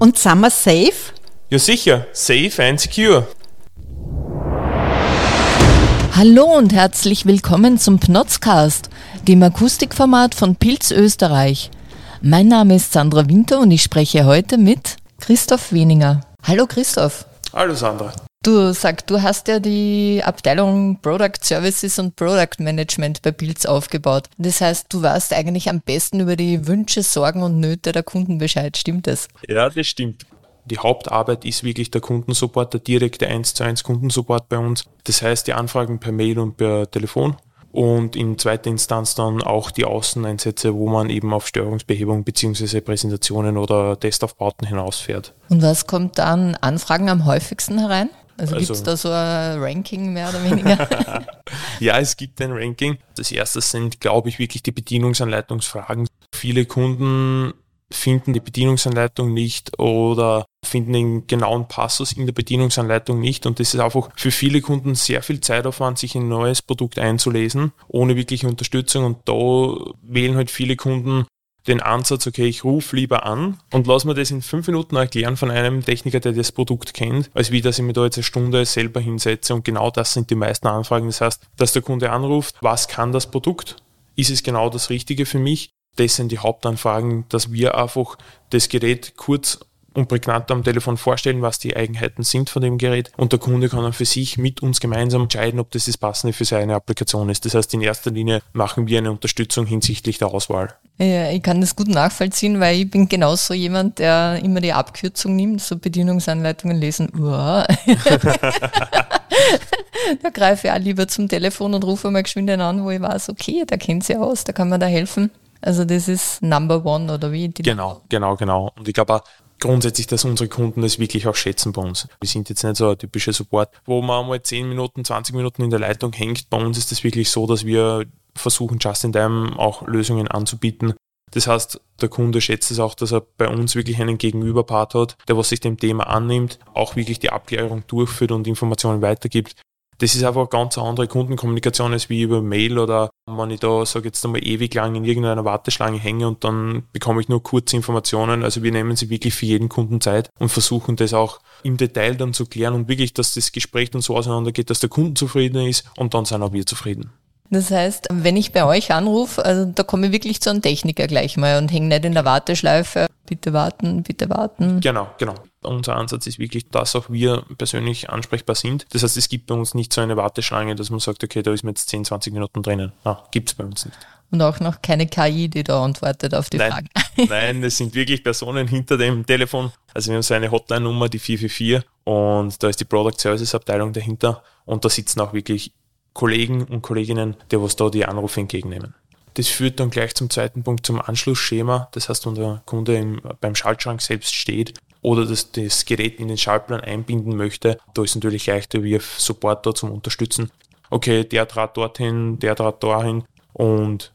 Und sind wir safe? Ja sicher, safe and secure. Hallo und herzlich willkommen zum Pnotzcast, dem Akustikformat von Pilz Österreich. Mein Name ist Sandra Winter und ich spreche heute mit Christoph Weninger. Hallo Christoph. Hallo Sandra. Du sag, du hast ja die Abteilung Product Services und Product Management bei Pilz aufgebaut. Das heißt, du weißt eigentlich am besten über die Wünsche, Sorgen und Nöte der Kunden Bescheid. Stimmt das? Ja, das stimmt. Die Hauptarbeit ist wirklich der Kundensupport, der direkte 1 zu 1 Kundensupport bei uns. Das heißt, die Anfragen per Mail und per Telefon und in zweiter Instanz dann auch die Außeneinsätze, wo man eben auf Störungsbehebung bzw. Präsentationen oder Testaufbauten hinausfährt. Und was kommt dann Anfragen am häufigsten herein? Also, also gibt es da so ein Ranking mehr oder weniger? ja, es gibt ein Ranking. Das erste sind, glaube ich, wirklich die Bedienungsanleitungsfragen. Viele Kunden finden die Bedienungsanleitung nicht oder finden den genauen Passus in der Bedienungsanleitung nicht. Und das ist einfach für viele Kunden sehr viel Zeitaufwand, sich in ein neues Produkt einzulesen, ohne wirkliche Unterstützung. Und da wählen halt viele Kunden den Ansatz, okay, ich rufe lieber an und lass mir das in fünf Minuten erklären von einem Techniker, der das Produkt kennt, als wie, dass ich mir da jetzt eine Stunde selber hinsetze und genau das sind die meisten Anfragen. Das heißt, dass der Kunde anruft, was kann das Produkt? Ist es genau das Richtige für mich? Das sind die Hauptanfragen, dass wir einfach das Gerät kurz und prägnant am Telefon vorstellen, was die Eigenheiten sind von dem Gerät und der Kunde kann dann für sich mit uns gemeinsam entscheiden, ob das das Passende für seine Applikation ist. Das heißt, in erster Linie machen wir eine Unterstützung hinsichtlich der Auswahl. Ja, ich kann das gut nachvollziehen, weil ich bin genauso jemand, der immer die Abkürzung nimmt, so Bedienungsanleitungen lesen. Uah. da greife ich auch lieber zum Telefon und rufe mal geschwind an, wo ich weiß, okay, da kennt sie aus, da kann man da helfen. Also das ist Number One oder wie? genau, genau, genau. Und ich glaube grundsätzlich, dass unsere Kunden das wirklich auch schätzen bei uns. Wir sind jetzt nicht so ein typischer Support, wo man einmal 10 Minuten, 20 Minuten in der Leitung hängt. Bei uns ist das wirklich so, dass wir versuchen, just in time auch Lösungen anzubieten. Das heißt, der Kunde schätzt es auch, dass er bei uns wirklich einen Gegenüberpart hat, der was sich dem Thema annimmt, auch wirklich die Abklärung durchführt und Informationen weitergibt das ist einfach eine ganz andere Kundenkommunikation als wie über Mail oder wenn ich da, sage jetzt einmal, ewig lang in irgendeiner Warteschlange hänge und dann bekomme ich nur kurze Informationen. Also wir nehmen sie wirklich für jeden Kunden Zeit und versuchen das auch im Detail dann zu klären und wirklich, dass das Gespräch dann so auseinandergeht, dass der Kunde zufrieden ist und dann sind auch wir zufrieden. Das heißt, wenn ich bei euch anrufe, also da komme ich wirklich zu einem Techniker gleich mal und hänge nicht in der Warteschleife. Bitte warten, bitte warten. Genau, genau. Unser Ansatz ist wirklich, dass auch wir persönlich ansprechbar sind. Das heißt, es gibt bei uns nicht so eine Warteschlange, dass man sagt, okay, da ist mir jetzt 10, 20 Minuten drinnen. Ah, gibt es bei uns nicht. Und auch noch keine KI, die da antwortet auf die Nein. Fragen. Nein, es sind wirklich Personen hinter dem Telefon. Also wir haben so eine Hotline-Nummer, die 444 und da ist die Product Services Abteilung dahinter und da sitzen auch wirklich Kollegen und Kolleginnen, die was da die Anrufe entgegennehmen. Das führt dann gleich zum zweiten Punkt, zum Anschlussschema. Das heißt, wenn der Kunde im, beim Schaltschrank selbst steht oder das, das Gerät in den Schaltplan einbinden möchte, da ist natürlich leichter, wir Support da zum Unterstützen. Okay, der Draht dorthin, der Draht dahin und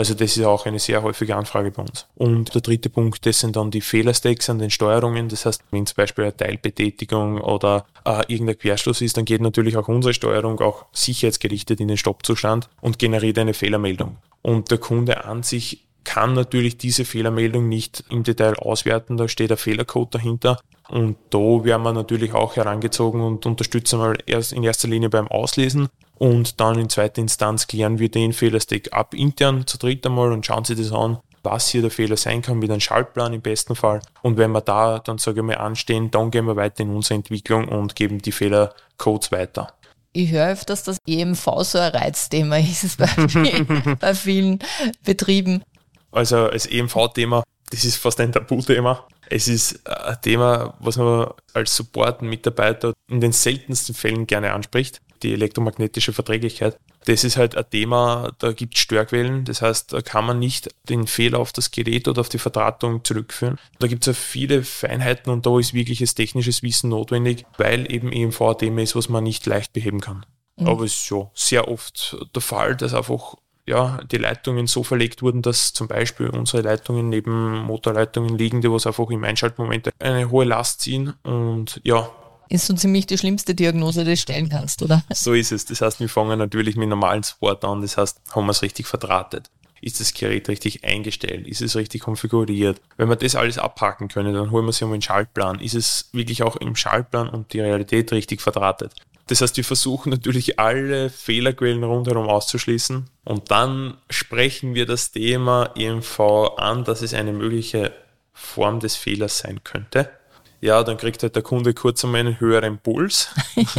also das ist auch eine sehr häufige Anfrage bei uns. Und der dritte Punkt, das sind dann die Fehlerstacks an den Steuerungen. Das heißt, wenn zum Beispiel eine Teilbetätigung oder äh, irgendein Querschluss ist, dann geht natürlich auch unsere Steuerung auch sicherheitsgerichtet in den Stoppzustand und generiert eine Fehlermeldung. Und der Kunde an sich kann natürlich diese Fehlermeldung nicht im Detail auswerten, da steht ein Fehlercode dahinter. Und da werden wir natürlich auch herangezogen und unterstützen mal erst in erster Linie beim Auslesen und dann in zweiter Instanz klären wir den Fehlerstack ab intern zu dritt einmal und schauen Sie das an, was hier der Fehler sein kann mit einem Schaltplan im besten Fall. Und wenn wir da dann, sage ich mal, anstehen, dann gehen wir weiter in unsere Entwicklung und geben die Fehlercodes weiter. Ich höre öfters, dass EMV so ein Reizthema ist bei vielen, bei vielen Betrieben. Also als EMV-Thema, das ist fast ein Tabuthema. Es ist ein Thema, was man als Support-Mitarbeiter in den seltensten Fällen gerne anspricht die elektromagnetische Verträglichkeit. Das ist halt ein Thema, da gibt es Störquellen, das heißt, da kann man nicht den Fehler auf das Gerät oder auf die Verdrahtung zurückführen. Da gibt es ja viele Feinheiten und da ist wirkliches technisches Wissen notwendig, weil eben EMV ein Thema ist, was man nicht leicht beheben kann. Mhm. Aber es ist ja sehr oft der Fall, dass einfach ja, die Leitungen so verlegt wurden, dass zum Beispiel unsere Leitungen neben Motorleitungen liegen, die was einfach im Einschaltmoment eine hohe Last ziehen und ja, ist so ziemlich die schlimmste Diagnose, die du stellen kannst, oder? So ist es. Das heißt, wir fangen natürlich mit normalen Support an. Das heißt, haben wir es richtig verdrahtet. ist das Gerät richtig eingestellt, ist es richtig konfiguriert. Wenn wir das alles abhaken können, dann holen wir sie um den Schaltplan. Ist es wirklich auch im Schaltplan und die Realität richtig verdrahtet? Das heißt, wir versuchen natürlich alle Fehlerquellen rundherum auszuschließen und dann sprechen wir das Thema EMV an, dass es eine mögliche Form des Fehlers sein könnte. Ja, dann kriegt halt der Kunde kurz einmal einen höheren Puls.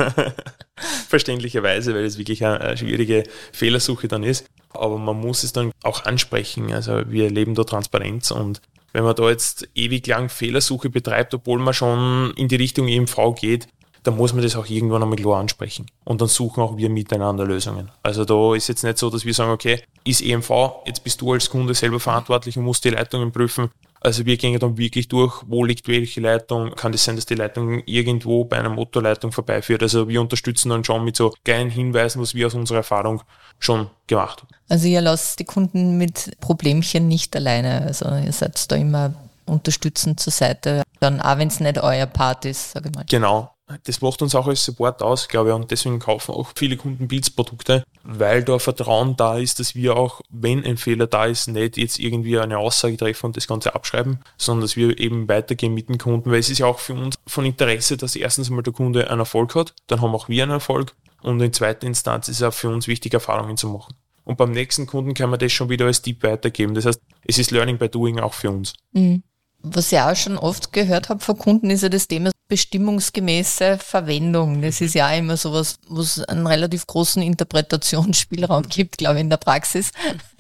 Verständlicherweise, weil es wirklich eine schwierige Fehlersuche dann ist. Aber man muss es dann auch ansprechen. Also wir erleben da Transparenz und wenn man da jetzt ewig lang Fehlersuche betreibt, obwohl man schon in die Richtung EMV geht, dann muss man das auch irgendwann einmal klar ansprechen. Und dann suchen auch wir miteinander Lösungen. Also da ist jetzt nicht so, dass wir sagen, okay, ist EMV, jetzt bist du als Kunde selber verantwortlich und musst die Leitungen prüfen. Also wir gehen dann wirklich durch, wo liegt welche Leitung. Kann das sein, dass die Leitung irgendwo bei einer Motorleitung vorbeiführt? Also wir unterstützen dann schon mit so kleinen Hinweisen, was wir aus unserer Erfahrung schon gemacht haben. Also ihr lasst die Kunden mit Problemchen nicht alleine. Also ihr seid da immer unterstützend zur Seite. Dann auch wenn es nicht euer Part ist, sage ich mal. Genau das macht uns auch als Support aus, glaube ich, und deswegen kaufen auch viele Kunden Pilzprodukte, weil da Vertrauen da ist, dass wir auch, wenn ein Fehler da ist, nicht jetzt irgendwie eine Aussage treffen und das Ganze abschreiben, sondern dass wir eben weitergehen mit dem Kunden, weil es ist ja auch für uns von Interesse, dass erstens mal der Kunde einen Erfolg hat, dann haben auch wir einen Erfolg und in zweiter Instanz ist es auch für uns wichtig, Erfahrungen zu machen. Und beim nächsten Kunden kann man das schon wieder als Tipp weitergeben. Das heißt, es ist Learning by Doing auch für uns. Mhm. Was ich auch schon oft gehört habe von Kunden, ist ja das Thema bestimmungsgemäße Verwendung. Das ist ja auch immer sowas, wo es einen relativ großen Interpretationsspielraum gibt, glaube ich, in der Praxis.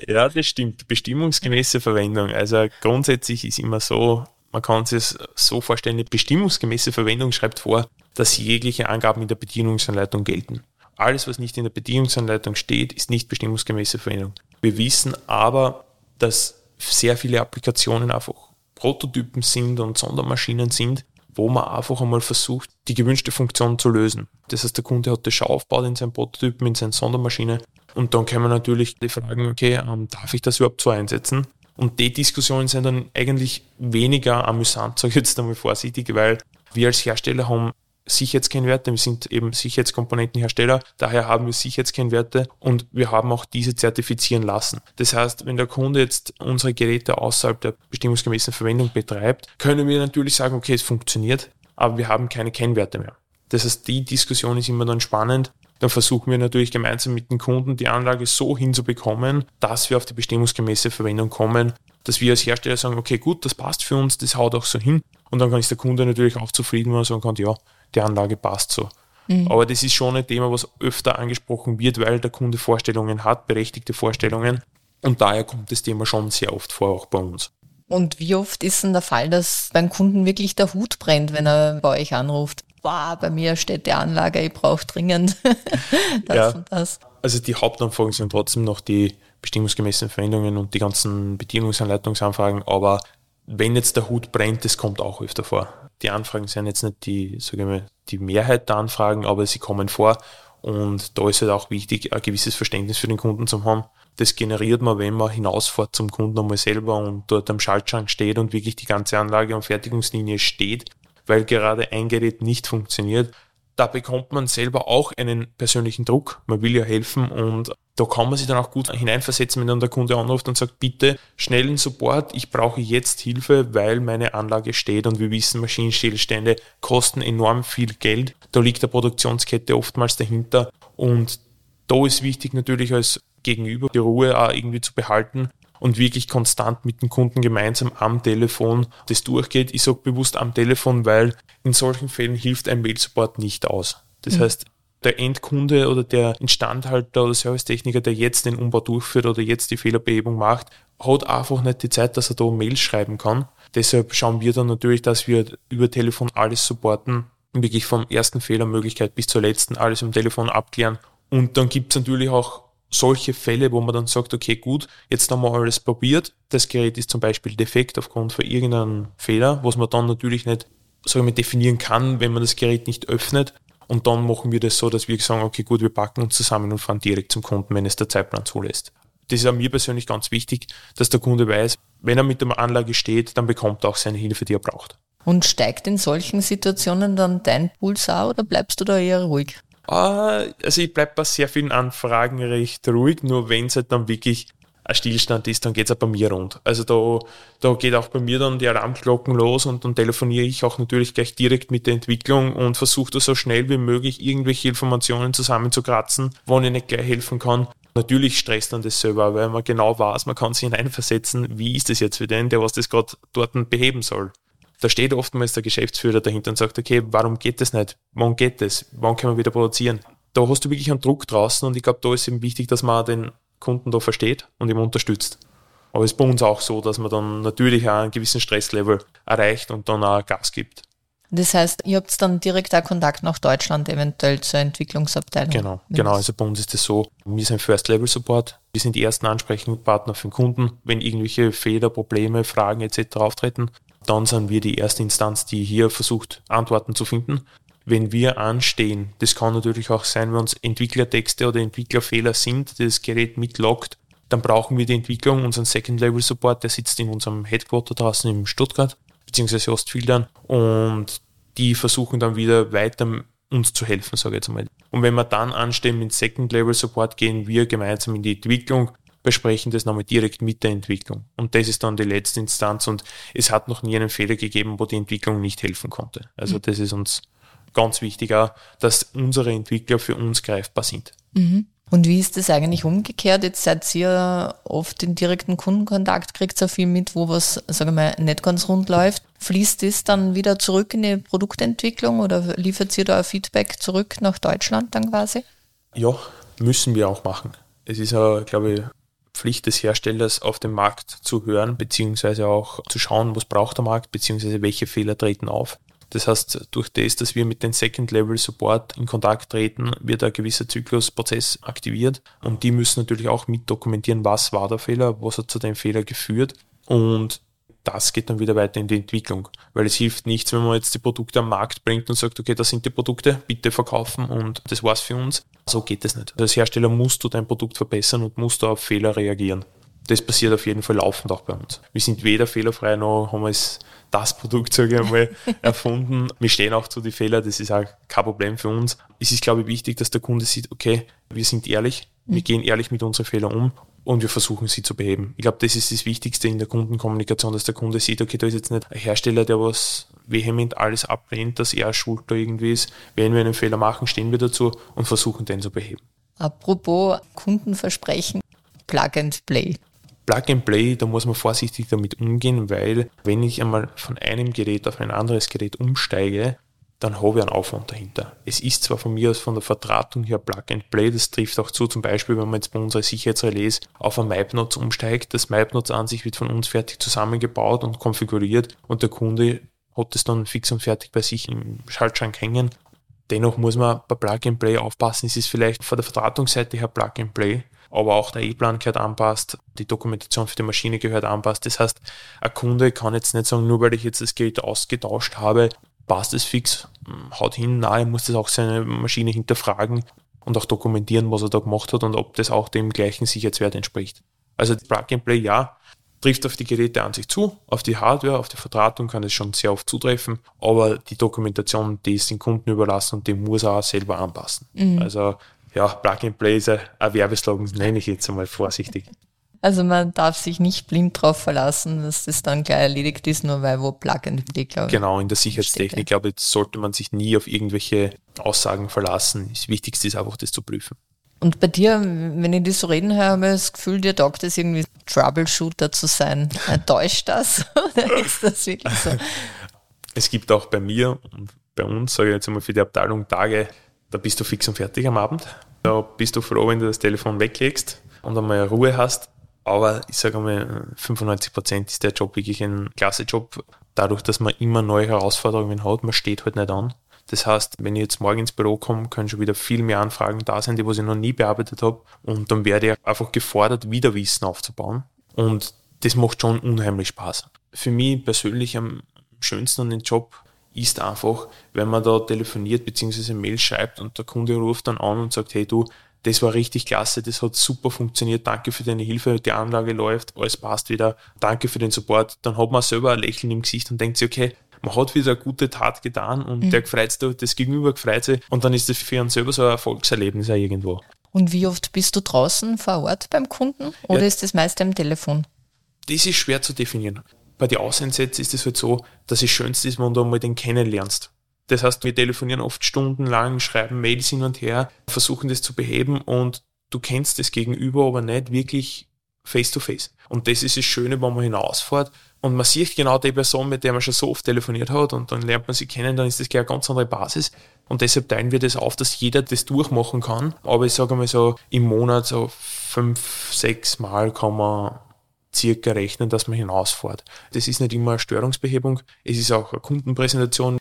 Ja, das stimmt. Bestimmungsgemäße Verwendung. Also grundsätzlich ist immer so, man kann sich es so vorstellen, eine bestimmungsgemäße Verwendung schreibt vor, dass jegliche Angaben in der Bedienungsanleitung gelten. Alles, was nicht in der Bedienungsanleitung steht, ist nicht bestimmungsgemäße Verwendung. Wir wissen aber, dass sehr viele Applikationen einfach Prototypen sind und Sondermaschinen sind, wo man einfach einmal versucht, die gewünschte Funktion zu lösen. Das heißt, der Kunde hat das schon aufgebaut in seinem Prototypen, in seiner Sondermaschine und dann kann man natürlich die Fragen, okay, ähm, darf ich das überhaupt so einsetzen? Und die Diskussionen sind dann eigentlich weniger amüsant, sage ich jetzt einmal vorsichtig, weil wir als Hersteller haben Sicherheitskennwerte. Wir sind eben Sicherheitskomponentenhersteller, daher haben wir Sicherheitskennwerte und wir haben auch diese zertifizieren lassen. Das heißt, wenn der Kunde jetzt unsere Geräte außerhalb der bestimmungsgemäßen Verwendung betreibt, können wir natürlich sagen, okay, es funktioniert, aber wir haben keine Kennwerte mehr. Das heißt, die Diskussion ist immer dann spannend. Dann versuchen wir natürlich gemeinsam mit dem Kunden die Anlage so hinzubekommen, dass wir auf die bestimmungsgemäße Verwendung kommen, dass wir als Hersteller sagen, okay, gut, das passt für uns, das haut auch so hin. Und dann kann ist der Kunde natürlich auch zufrieden, wenn er sagen kann, ja, die Anlage passt so. Mhm. Aber das ist schon ein Thema, was öfter angesprochen wird, weil der Kunde Vorstellungen hat, berechtigte Vorstellungen. Und daher kommt das Thema schon sehr oft vor, auch bei uns. Und wie oft ist denn der Fall, dass beim Kunden wirklich der Hut brennt, wenn er bei euch anruft? Boah, bei mir steht die Anlage, ich brauche dringend das ja, und das. Also die Hauptanfragen sind trotzdem noch die bestimmungsgemäßen Verwendungen und die ganzen Bedienungsanleitungsanfragen, aber wenn jetzt der Hut brennt, das kommt auch öfter vor die Anfragen sind jetzt nicht die, sage ich mal, die Mehrheit der Anfragen, aber sie kommen vor. Und da ist halt auch wichtig, ein gewisses Verständnis für den Kunden zu haben. Das generiert man, wenn man hinausfährt zum Kunden einmal selber und dort am Schaltschrank steht und wirklich die ganze Anlage und Fertigungslinie steht, weil gerade ein Gerät nicht funktioniert. Da bekommt man selber auch einen persönlichen Druck. Man will ja helfen und da kann man sich dann auch gut hineinversetzen, wenn dann der Kunde anruft und sagt, bitte schnellen Support, ich brauche jetzt Hilfe, weil meine Anlage steht und wir wissen, Maschinenstillstände kosten enorm viel Geld. Da liegt der Produktionskette oftmals dahinter und da ist wichtig natürlich als Gegenüber die Ruhe auch irgendwie zu behalten und wirklich konstant mit dem Kunden gemeinsam am Telefon das durchgeht. Ich sage bewusst am Telefon, weil in solchen Fällen hilft ein Mail-Support nicht aus. Das mhm. heißt, der Endkunde oder der Instandhalter oder Servicetechniker, der jetzt den Umbau durchführt oder jetzt die Fehlerbehebung macht, hat einfach nicht die Zeit, dass er da Mails schreiben kann. Deshalb schauen wir dann natürlich, dass wir über Telefon alles supporten, wirklich vom ersten Fehlermöglichkeit bis zur letzten alles im Telefon abklären. Und dann gibt es natürlich auch solche Fälle, wo man dann sagt, okay, gut, jetzt haben wir alles probiert. Das Gerät ist zum Beispiel defekt aufgrund von irgendeinem Fehler, was man dann natürlich nicht sagen wir, definieren kann, wenn man das Gerät nicht öffnet. Und dann machen wir das so, dass wir sagen, okay, gut, wir packen uns zusammen und fahren direkt zum Kunden, wenn es der Zeitplan zulässt. Das ist auch mir persönlich ganz wichtig, dass der Kunde weiß, wenn er mit der Anlage steht, dann bekommt er auch seine Hilfe, die er braucht. Und steigt in solchen Situationen dann dein Puls auch oder bleibst du da eher ruhig? Ah, also ich bleibe bei sehr vielen Anfragen recht ruhig, nur wenn es halt dann wirklich ein Stillstand ist, dann geht es auch bei mir rund. Also da, da geht auch bei mir dann die Alarmglocken los und dann telefoniere ich auch natürlich gleich direkt mit der Entwicklung und versuche da so schnell wie möglich irgendwelche Informationen zusammenzukratzen, wo ich nicht gleich helfen kann. Natürlich stresst dann das selber, weil man genau weiß, man kann sich hineinversetzen, wie ist das jetzt für den, der was das gerade dort beheben soll. Da steht oftmals der Geschäftsführer dahinter und sagt, okay, warum geht das nicht? Wann geht das? Wann können wir wieder produzieren? Da hast du wirklich einen Druck draußen und ich glaube, da ist eben wichtig, dass man den Kunden da versteht und ihm unterstützt. Aber es ist bei uns auch so, dass man dann natürlich auch einen gewissen Stresslevel erreicht und dann auch Gas gibt. Das heißt, ihr habt dann direkt auch Kontakt nach Deutschland eventuell zur Entwicklungsabteilung. Genau, genau. Also bei uns ist es so, wir sind First Level Support. Wir sind die ersten Ansprechpartner für den Kunden, wenn irgendwelche Fehler, Probleme, Fragen etc. auftreten. Dann sind wir die erste Instanz, die hier versucht, Antworten zu finden. Wenn wir anstehen, das kann natürlich auch sein, wenn uns Entwicklertexte oder Entwicklerfehler sind, das Gerät mitloggt, dann brauchen wir die Entwicklung, unseren Second Level Support, der sitzt in unserem Headquarter draußen in Stuttgart beziehungsweise Ostfildern und die versuchen dann wieder weiter uns zu helfen, sage ich jetzt mal. Und wenn wir dann anstehen mit Second Level Support, gehen wir gemeinsam in die Entwicklung, besprechen das nochmal direkt mit der Entwicklung. Und das ist dann die letzte Instanz und es hat noch nie einen Fehler gegeben, wo die Entwicklung nicht helfen konnte. Also mhm. das ist uns ganz wichtig auch, dass unsere Entwickler für uns greifbar sind. Mhm. Und wie ist das eigentlich umgekehrt? Jetzt seid ihr oft in direkten Kundenkontakt, kriegt so viel mit, wo was, sagen wir mal, nicht ganz rund läuft. Fließt das dann wieder zurück in die Produktentwicklung oder liefert ihr da ein Feedback zurück nach Deutschland dann quasi? Ja, müssen wir auch machen. Es ist ja, glaube ich, Pflicht des Herstellers, auf den Markt zu hören, beziehungsweise auch zu schauen, was braucht der Markt, beziehungsweise welche Fehler treten auf. Das heißt, durch das, dass wir mit dem Second-Level-Support in Kontakt treten, wird ein gewisser Zyklusprozess aktiviert und die müssen natürlich auch mit dokumentieren, was war der Fehler, was hat zu dem Fehler geführt und das geht dann wieder weiter in die Entwicklung, weil es hilft nichts, wenn man jetzt die Produkte am Markt bringt und sagt, okay, das sind die Produkte, bitte verkaufen und das war's für uns. So geht es nicht. Als Hersteller musst du dein Produkt verbessern und musst du auf Fehler reagieren. Das passiert auf jeden Fall laufend auch bei uns. Wir sind weder fehlerfrei noch haben wir es das Produkt, sage ich einmal, erfunden. Wir stehen auch zu den Fehlern, das ist auch kein Problem für uns. Es ist, glaube ich, wichtig, dass der Kunde sieht, okay, wir sind ehrlich, wir gehen ehrlich mit unseren Fehlern um und wir versuchen sie zu beheben. Ich glaube, das ist das Wichtigste in der Kundenkommunikation, dass der Kunde sieht, okay, da ist jetzt nicht ein Hersteller, der was vehement alles ablehnt, dass er schuld da irgendwie ist. Wenn wir einen Fehler machen, stehen wir dazu und versuchen den zu beheben. Apropos Kundenversprechen, Plug and Play. Plug and Play, da muss man vorsichtig damit umgehen, weil wenn ich einmal von einem Gerät auf ein anderes Gerät umsteige, dann habe ich einen Aufwand dahinter. Es ist zwar von mir aus von der Vertratung her Plug and Play, das trifft auch zu, zum Beispiel, wenn man jetzt bei unserer Sicherheitsrelais auf ein MapNotes umsteigt. Das MapNotes an sich wird von uns fertig zusammengebaut und konfiguriert und der Kunde hat es dann fix und fertig bei sich im Schaltschrank hängen. Dennoch muss man bei Plug and Play aufpassen, es ist vielleicht von der Vertratungsseite her Plug and Play, aber auch der E-Plan gehört anpasst, die Dokumentation für die Maschine gehört anpasst. Das heißt, ein Kunde kann jetzt nicht sagen, nur weil ich jetzt das Gerät ausgetauscht habe, passt es fix, haut hin, er muss das auch seine Maschine hinterfragen und auch dokumentieren, was er da gemacht hat und ob das auch dem gleichen Sicherheitswert entspricht. Also Plug and Play ja, trifft auf die Geräte an sich zu, auf die Hardware, auf die Vertratung kann es schon sehr oft zutreffen, aber die Dokumentation, die ist den Kunden überlassen und die muss er auch selber anpassen. Mhm. Also ja, Plug and Play ist ein Werbeslogan, nenne ich jetzt einmal vorsichtig. Also man darf sich nicht blind darauf verlassen, dass das dann gleich erledigt ist, nur weil wo Plug and Play, glaube ich. Genau, in der Sicherheitstechnik, glaube ich, sollte man sich nie auf irgendwelche Aussagen verlassen. Das Wichtigste ist einfach, das zu prüfen. Und bei dir, wenn ich das so reden höre, habe ich das Gefühl, dir taugt es irgendwie Troubleshooter zu sein. Täuscht das oder ist das wirklich so? Es gibt auch bei mir und bei uns, sage ich jetzt einmal für die Abteilung, Tage, da bist du fix und fertig am Abend. Da bist du froh, wenn du das Telefon weglegst und einmal Ruhe hast. Aber ich sage einmal, 95 Prozent ist der Job wirklich ein klasse Job. Dadurch, dass man immer neue Herausforderungen hat, man steht halt nicht an. Das heißt, wenn ich jetzt morgen ins Büro komme, können schon wieder viel mehr Anfragen da sein, die was ich noch nie bearbeitet habe. Und dann werde ich einfach gefordert, wieder Wissen aufzubauen. Und das macht schon unheimlich Spaß. Für mich persönlich am schönsten an dem Job ist einfach, wenn man da telefoniert bzw. Mail schreibt und der Kunde ruft dann an und sagt, hey du, das war richtig klasse, das hat super funktioniert, danke für deine Hilfe, die Anlage läuft, alles passt wieder, danke für den Support, dann hat man selber ein Lächeln im Gesicht und denkt sich, okay, man hat wieder eine gute Tat getan und mhm. der gefreut sich, das Gegenüber gefreut sich und dann ist das für einen selber so ein Erfolgserlebnis auch irgendwo. Und wie oft bist du draußen vor Ort beim Kunden oder ja. ist das meist am Telefon? Das ist schwer zu definieren. Bei den Außensätzen ist es halt so, dass es schönste ist, wenn du einmal den kennenlernst. Das heißt, wir telefonieren oft stundenlang, schreiben Mails hin und her, versuchen das zu beheben und du kennst das Gegenüber aber nicht wirklich face to face. Und das ist das Schöne, wenn man hinausfährt und man sieht genau die Person, mit der man schon so oft telefoniert hat und dann lernt man sie kennen, dann ist das gleich eine ganz andere Basis. Und deshalb teilen wir das auf, dass jeder das durchmachen kann. Aber ich sage mal so, im Monat so fünf, sechs Mal kann man circa rechnen, dass man hinausfährt. Das ist nicht immer eine Störungsbehebung, es ist auch eine Kundenpräsentation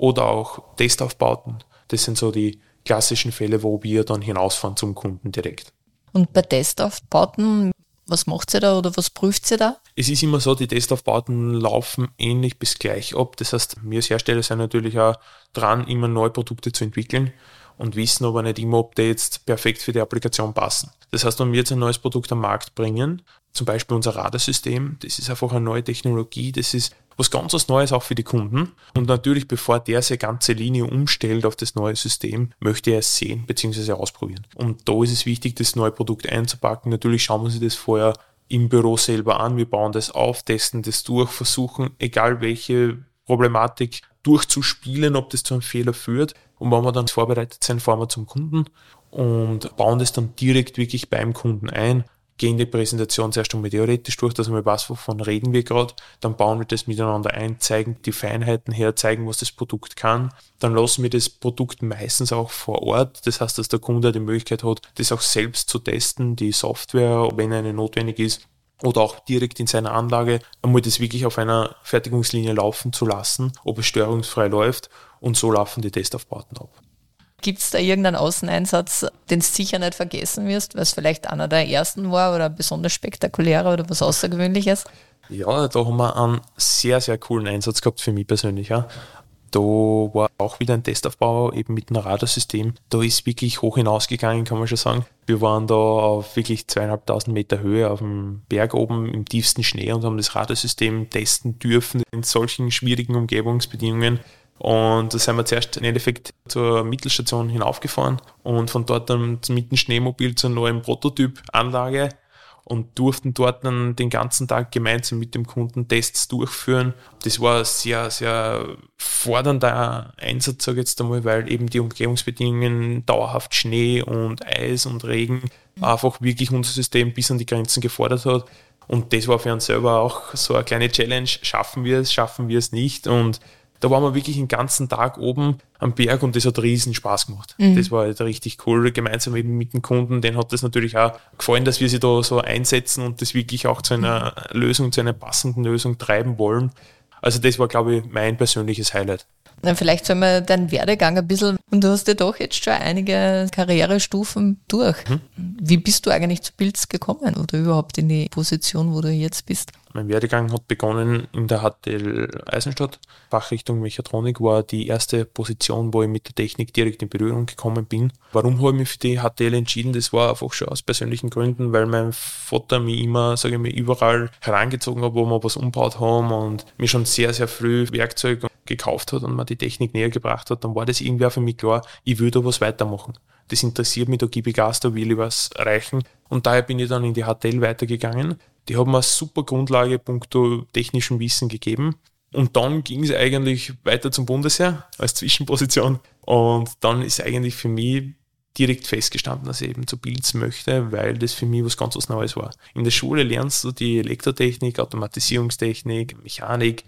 oder auch Testaufbauten. Das sind so die klassischen Fälle, wo wir dann hinausfahren zum Kunden direkt. Und bei Testaufbauten, was macht sie da oder was prüft sie da? Es ist immer so, die Testaufbauten laufen ähnlich bis gleich ab. Das heißt, wir als Hersteller sind natürlich auch dran, immer neue Produkte zu entwickeln und wissen aber nicht immer, ob die jetzt perfekt für die Applikation passen. Das heißt, wenn wir jetzt ein neues Produkt am Markt bringen, zum Beispiel unser Radarsystem, das ist einfach eine neue Technologie, das ist was ganz was Neues auch für die Kunden. Und natürlich, bevor der seine ganze Linie umstellt auf das neue System, möchte er es sehen bzw. ausprobieren. Und da ist es wichtig, das neue Produkt einzupacken. Natürlich schauen wir sich das vorher im Büro selber an. Wir bauen das auf, testen das durch, versuchen, egal welche Problematik durchzuspielen, ob das zu einem Fehler führt. Und wenn wir dann vorbereitet sind, fahren wir zum Kunden und bauen das dann direkt wirklich beim Kunden ein gehen die Präsentation zuerst einmal theoretisch durch, dass wir was, wovon reden wir gerade, dann bauen wir das miteinander ein, zeigen die Feinheiten her, zeigen, was das Produkt kann, dann lassen wir das Produkt meistens auch vor Ort, das heißt, dass der Kunde die Möglichkeit hat, das auch selbst zu testen, die Software, wenn eine notwendig ist, oder auch direkt in seiner Anlage einmal das wirklich auf einer Fertigungslinie laufen zu lassen, ob es störungsfrei läuft. Und so laufen die Testaufbauten ab. Gibt es da irgendeinen Außeneinsatz, den du sicher nicht vergessen wirst, weil es vielleicht einer der ersten war oder besonders spektakulärer oder was Außergewöhnliches? Ja, da haben wir einen sehr, sehr coolen Einsatz gehabt für mich persönlich. Ja. Da war auch wieder ein Testaufbau eben mit einem Radarsystem. Da ist wirklich hoch hinausgegangen, kann man schon sagen. Wir waren da auf wirklich zweieinhalbtausend Meter Höhe auf dem Berg oben im tiefsten Schnee und haben das Radarsystem testen dürfen in solchen schwierigen Umgebungsbedingungen. Und da sind wir zuerst im Endeffekt zur Mittelstation hinaufgefahren und von dort dann mit dem Schneemobil zur neuen Prototyp-Anlage und durften dort dann den ganzen Tag gemeinsam mit dem Kunden Tests durchführen. Das war ein sehr, sehr fordernder Einsatz, sage ich jetzt einmal, weil eben die Umgebungsbedingungen dauerhaft Schnee und Eis und Regen einfach wirklich unser System bis an die Grenzen gefordert hat. Und das war für uns selber auch so eine kleine Challenge. Schaffen wir es, schaffen wir es nicht? Und da waren wir wirklich den ganzen Tag oben am Berg und das hat riesen Spaß gemacht. Mhm. Das war halt richtig cool, gemeinsam eben mit dem Kunden. Den hat das natürlich auch gefallen, dass wir sie da so einsetzen und das wirklich auch zu einer Lösung, zu einer passenden Lösung treiben wollen. Also das war, glaube ich, mein persönliches Highlight. Na, vielleicht sollen wir deinen Werdegang ein bisschen, und du hast ja doch jetzt schon einige Karrierestufen durch. Hm? Wie bist du eigentlich zu Pilz gekommen oder überhaupt in die Position, wo du jetzt bist? Mein Werdegang hat begonnen in der HTL Eisenstadt. Fachrichtung Mechatronik war die erste Position, wo ich mit der Technik direkt in Berührung gekommen bin. Warum habe ich mich für die HTL entschieden? Das war einfach schon aus persönlichen Gründen, weil mein Vater mich immer, sage ich mal, überall herangezogen hat, wo wir was umgebaut haben und mir schon sehr, sehr früh Werkzeug gekauft hat und mir die Technik näher gebracht hat, dann war das irgendwie für mich klar, ich will da was weitermachen. Das interessiert mich, da gebe ich Gas, da will ich was erreichen. Und daher bin ich dann in die HTL weitergegangen die haben eine super Grundlage punkto technischem Wissen gegeben. Und dann ging es eigentlich weiter zum Bundesheer als Zwischenposition. Und dann ist eigentlich für mich direkt festgestanden, dass ich eben zu Pilz möchte, weil das für mich was ganz was Neues war. In der Schule lernst du die Elektrotechnik, Automatisierungstechnik, Mechanik.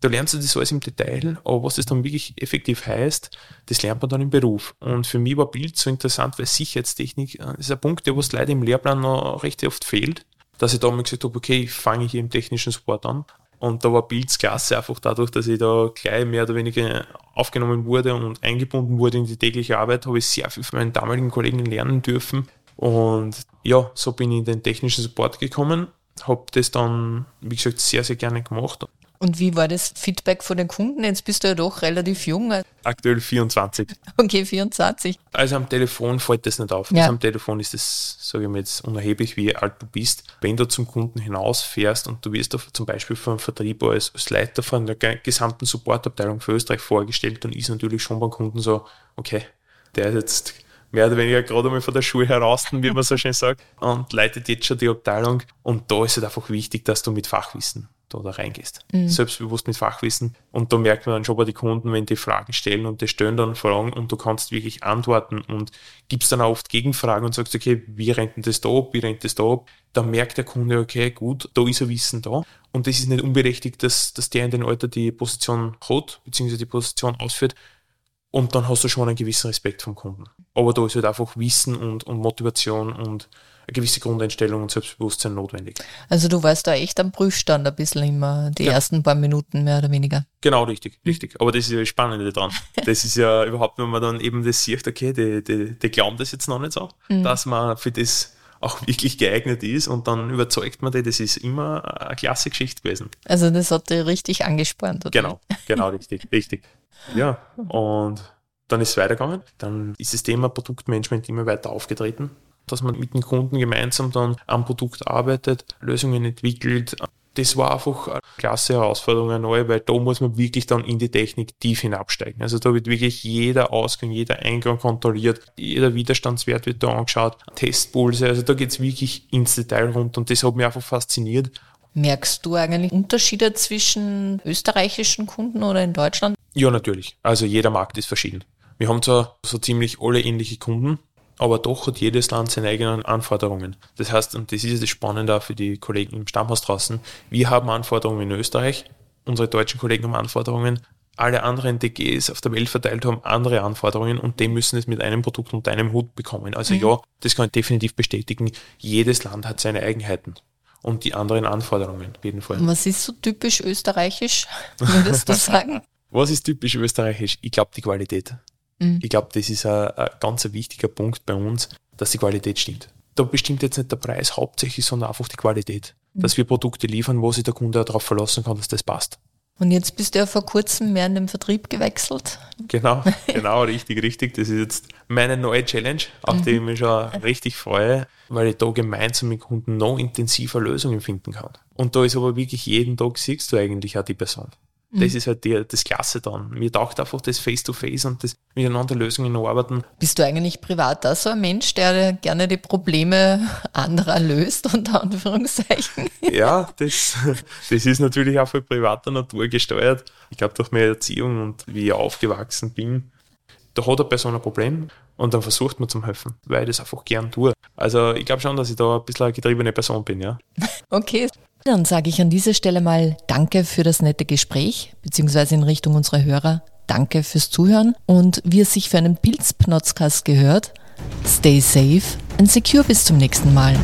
Da lernst du das alles im Detail, aber was das dann wirklich effektiv heißt, das lernt man dann im Beruf. Und für mich war Bild so interessant, weil Sicherheitstechnik äh, ist ein Punkt, der was leider im Lehrplan noch recht oft fehlt dass ich da mal gesagt habe, okay, ich fange hier im technischen Support an. Und da war Builds klasse, einfach dadurch, dass ich da gleich mehr oder weniger aufgenommen wurde und eingebunden wurde in die tägliche Arbeit, habe ich sehr viel von meinen damaligen Kollegen lernen dürfen. Und ja, so bin ich in den technischen Support gekommen, habe das dann, wie gesagt, sehr, sehr gerne gemacht. Und wie war das Feedback von den Kunden? Jetzt bist du ja doch relativ jung. Aktuell 24. Okay, 24. Also am Telefon fällt das nicht auf. Ja. Also am Telefon ist das, sage ich mal jetzt, unerheblich, wie alt du bist. Wenn du zum Kunden hinausfährst und du wirst zum Beispiel vom Vertrieb als, als Leiter von der gesamten Supportabteilung für Österreich vorgestellt, dann ist natürlich schon beim Kunden so, okay, der ist jetzt mehr oder weniger gerade einmal von der Schule heraus, wie man so schön sagt, und leitet jetzt schon die Abteilung. Und da ist es einfach wichtig, dass du mit Fachwissen da, da reingehst. Mhm. Selbstbewusst mit Fachwissen. Und da merkt man dann schon bei den Kunden, wenn die Fragen stellen und die stellen dann Fragen und du kannst wirklich antworten und gibst dann auch oft Gegenfragen und sagst, okay, wie rennt denn das da ab, wie rennt das da ab? Dann merkt der Kunde, okay, gut, da ist ein Wissen da. Und das ist nicht unberechtigt, dass, dass der in dem Alter die Position hat, beziehungsweise die Position ausführt. Und dann hast du schon einen gewissen Respekt vom Kunden. Aber da ist halt einfach Wissen und, und Motivation und eine gewisse Grundeinstellung und Selbstbewusstsein notwendig. Also du warst da echt am Prüfstand ein bisschen immer, die ja. ersten paar Minuten mehr oder weniger. Genau, richtig, richtig. Aber das ist ja das Spannende dran. Das ist ja überhaupt, wenn man dann eben das sieht, okay, die, die, die glauben das jetzt noch nicht so, mhm. dass man für das auch wirklich geeignet ist und dann überzeugt man die, das ist immer eine klasse Geschichte gewesen. Also das hat dich richtig angespannt, oder? Genau, genau, richtig, richtig. Ja, und dann ist es weitergegangen. Dann ist das Thema Produktmanagement immer weiter aufgetreten dass man mit den Kunden gemeinsam dann am Produkt arbeitet, Lösungen entwickelt. Das war einfach eine klasse Herausforderung, eine neue, weil da muss man wirklich dann in die Technik tief hinabsteigen. Also da wird wirklich jeder Ausgang, jeder Eingang kontrolliert, jeder Widerstandswert wird da angeschaut, Testpulse, also da geht es wirklich ins Detail rund und das hat mich einfach fasziniert. Merkst du eigentlich Unterschiede zwischen österreichischen Kunden oder in Deutschland? Ja, natürlich. Also jeder Markt ist verschieden. Wir haben zwar so ziemlich alle ähnliche Kunden, aber doch hat jedes Land seine eigenen Anforderungen. Das heißt, und das ist das Spannende auch für die Kollegen im Stammhaus draußen, wir haben Anforderungen in Österreich, unsere deutschen Kollegen haben Anforderungen, alle anderen DGs auf der Welt verteilt haben andere Anforderungen und die müssen es mit einem Produkt unter einem Hut bekommen. Also mhm. ja, das kann ich definitiv bestätigen. Jedes Land hat seine Eigenheiten und die anderen Anforderungen, auf jeden Fall. Was ist so typisch österreichisch, würdest du sagen? Was ist typisch österreichisch? Ich glaube, die Qualität. Mhm. Ich glaube, das ist ein, ein ganz wichtiger Punkt bei uns, dass die Qualität stimmt. Da bestimmt jetzt nicht der Preis hauptsächlich, sondern einfach die Qualität. Mhm. Dass wir Produkte liefern, wo sich der Kunde darauf verlassen kann, dass das passt. Und jetzt bist du ja vor kurzem mehr in den Vertrieb gewechselt. Genau, genau, richtig, richtig. Das ist jetzt meine neue Challenge, auf die ich mich schon richtig freue, weil ich da gemeinsam mit Kunden noch intensiver Lösungen finden kann. Und da ist aber wirklich jeden Tag siehst du eigentlich auch die Person. Das mhm. ist halt die, das Klasse dann. Mir taugt einfach das Face-to-Face -face und das miteinander Lösungen arbeiten. Bist du eigentlich privat da so ein Mensch, der gerne die Probleme anderer löst, unter Anführungszeichen? Ja, das, das ist natürlich auch von privater Natur gesteuert. Ich glaube, durch meine Erziehung und wie ich aufgewachsen bin, da hat eine Person ein Problem und dann versucht man zum helfen, weil ich das einfach gern tue. Also ich glaube schon, dass ich da ein bisschen eine getriebene Person bin, ja. Okay, dann sage ich an dieser Stelle mal Danke für das nette Gespräch, beziehungsweise in Richtung unserer Hörer. Danke fürs Zuhören und wie es sich für einen Pilzpnotzkast gehört, stay safe and secure bis zum nächsten Mal.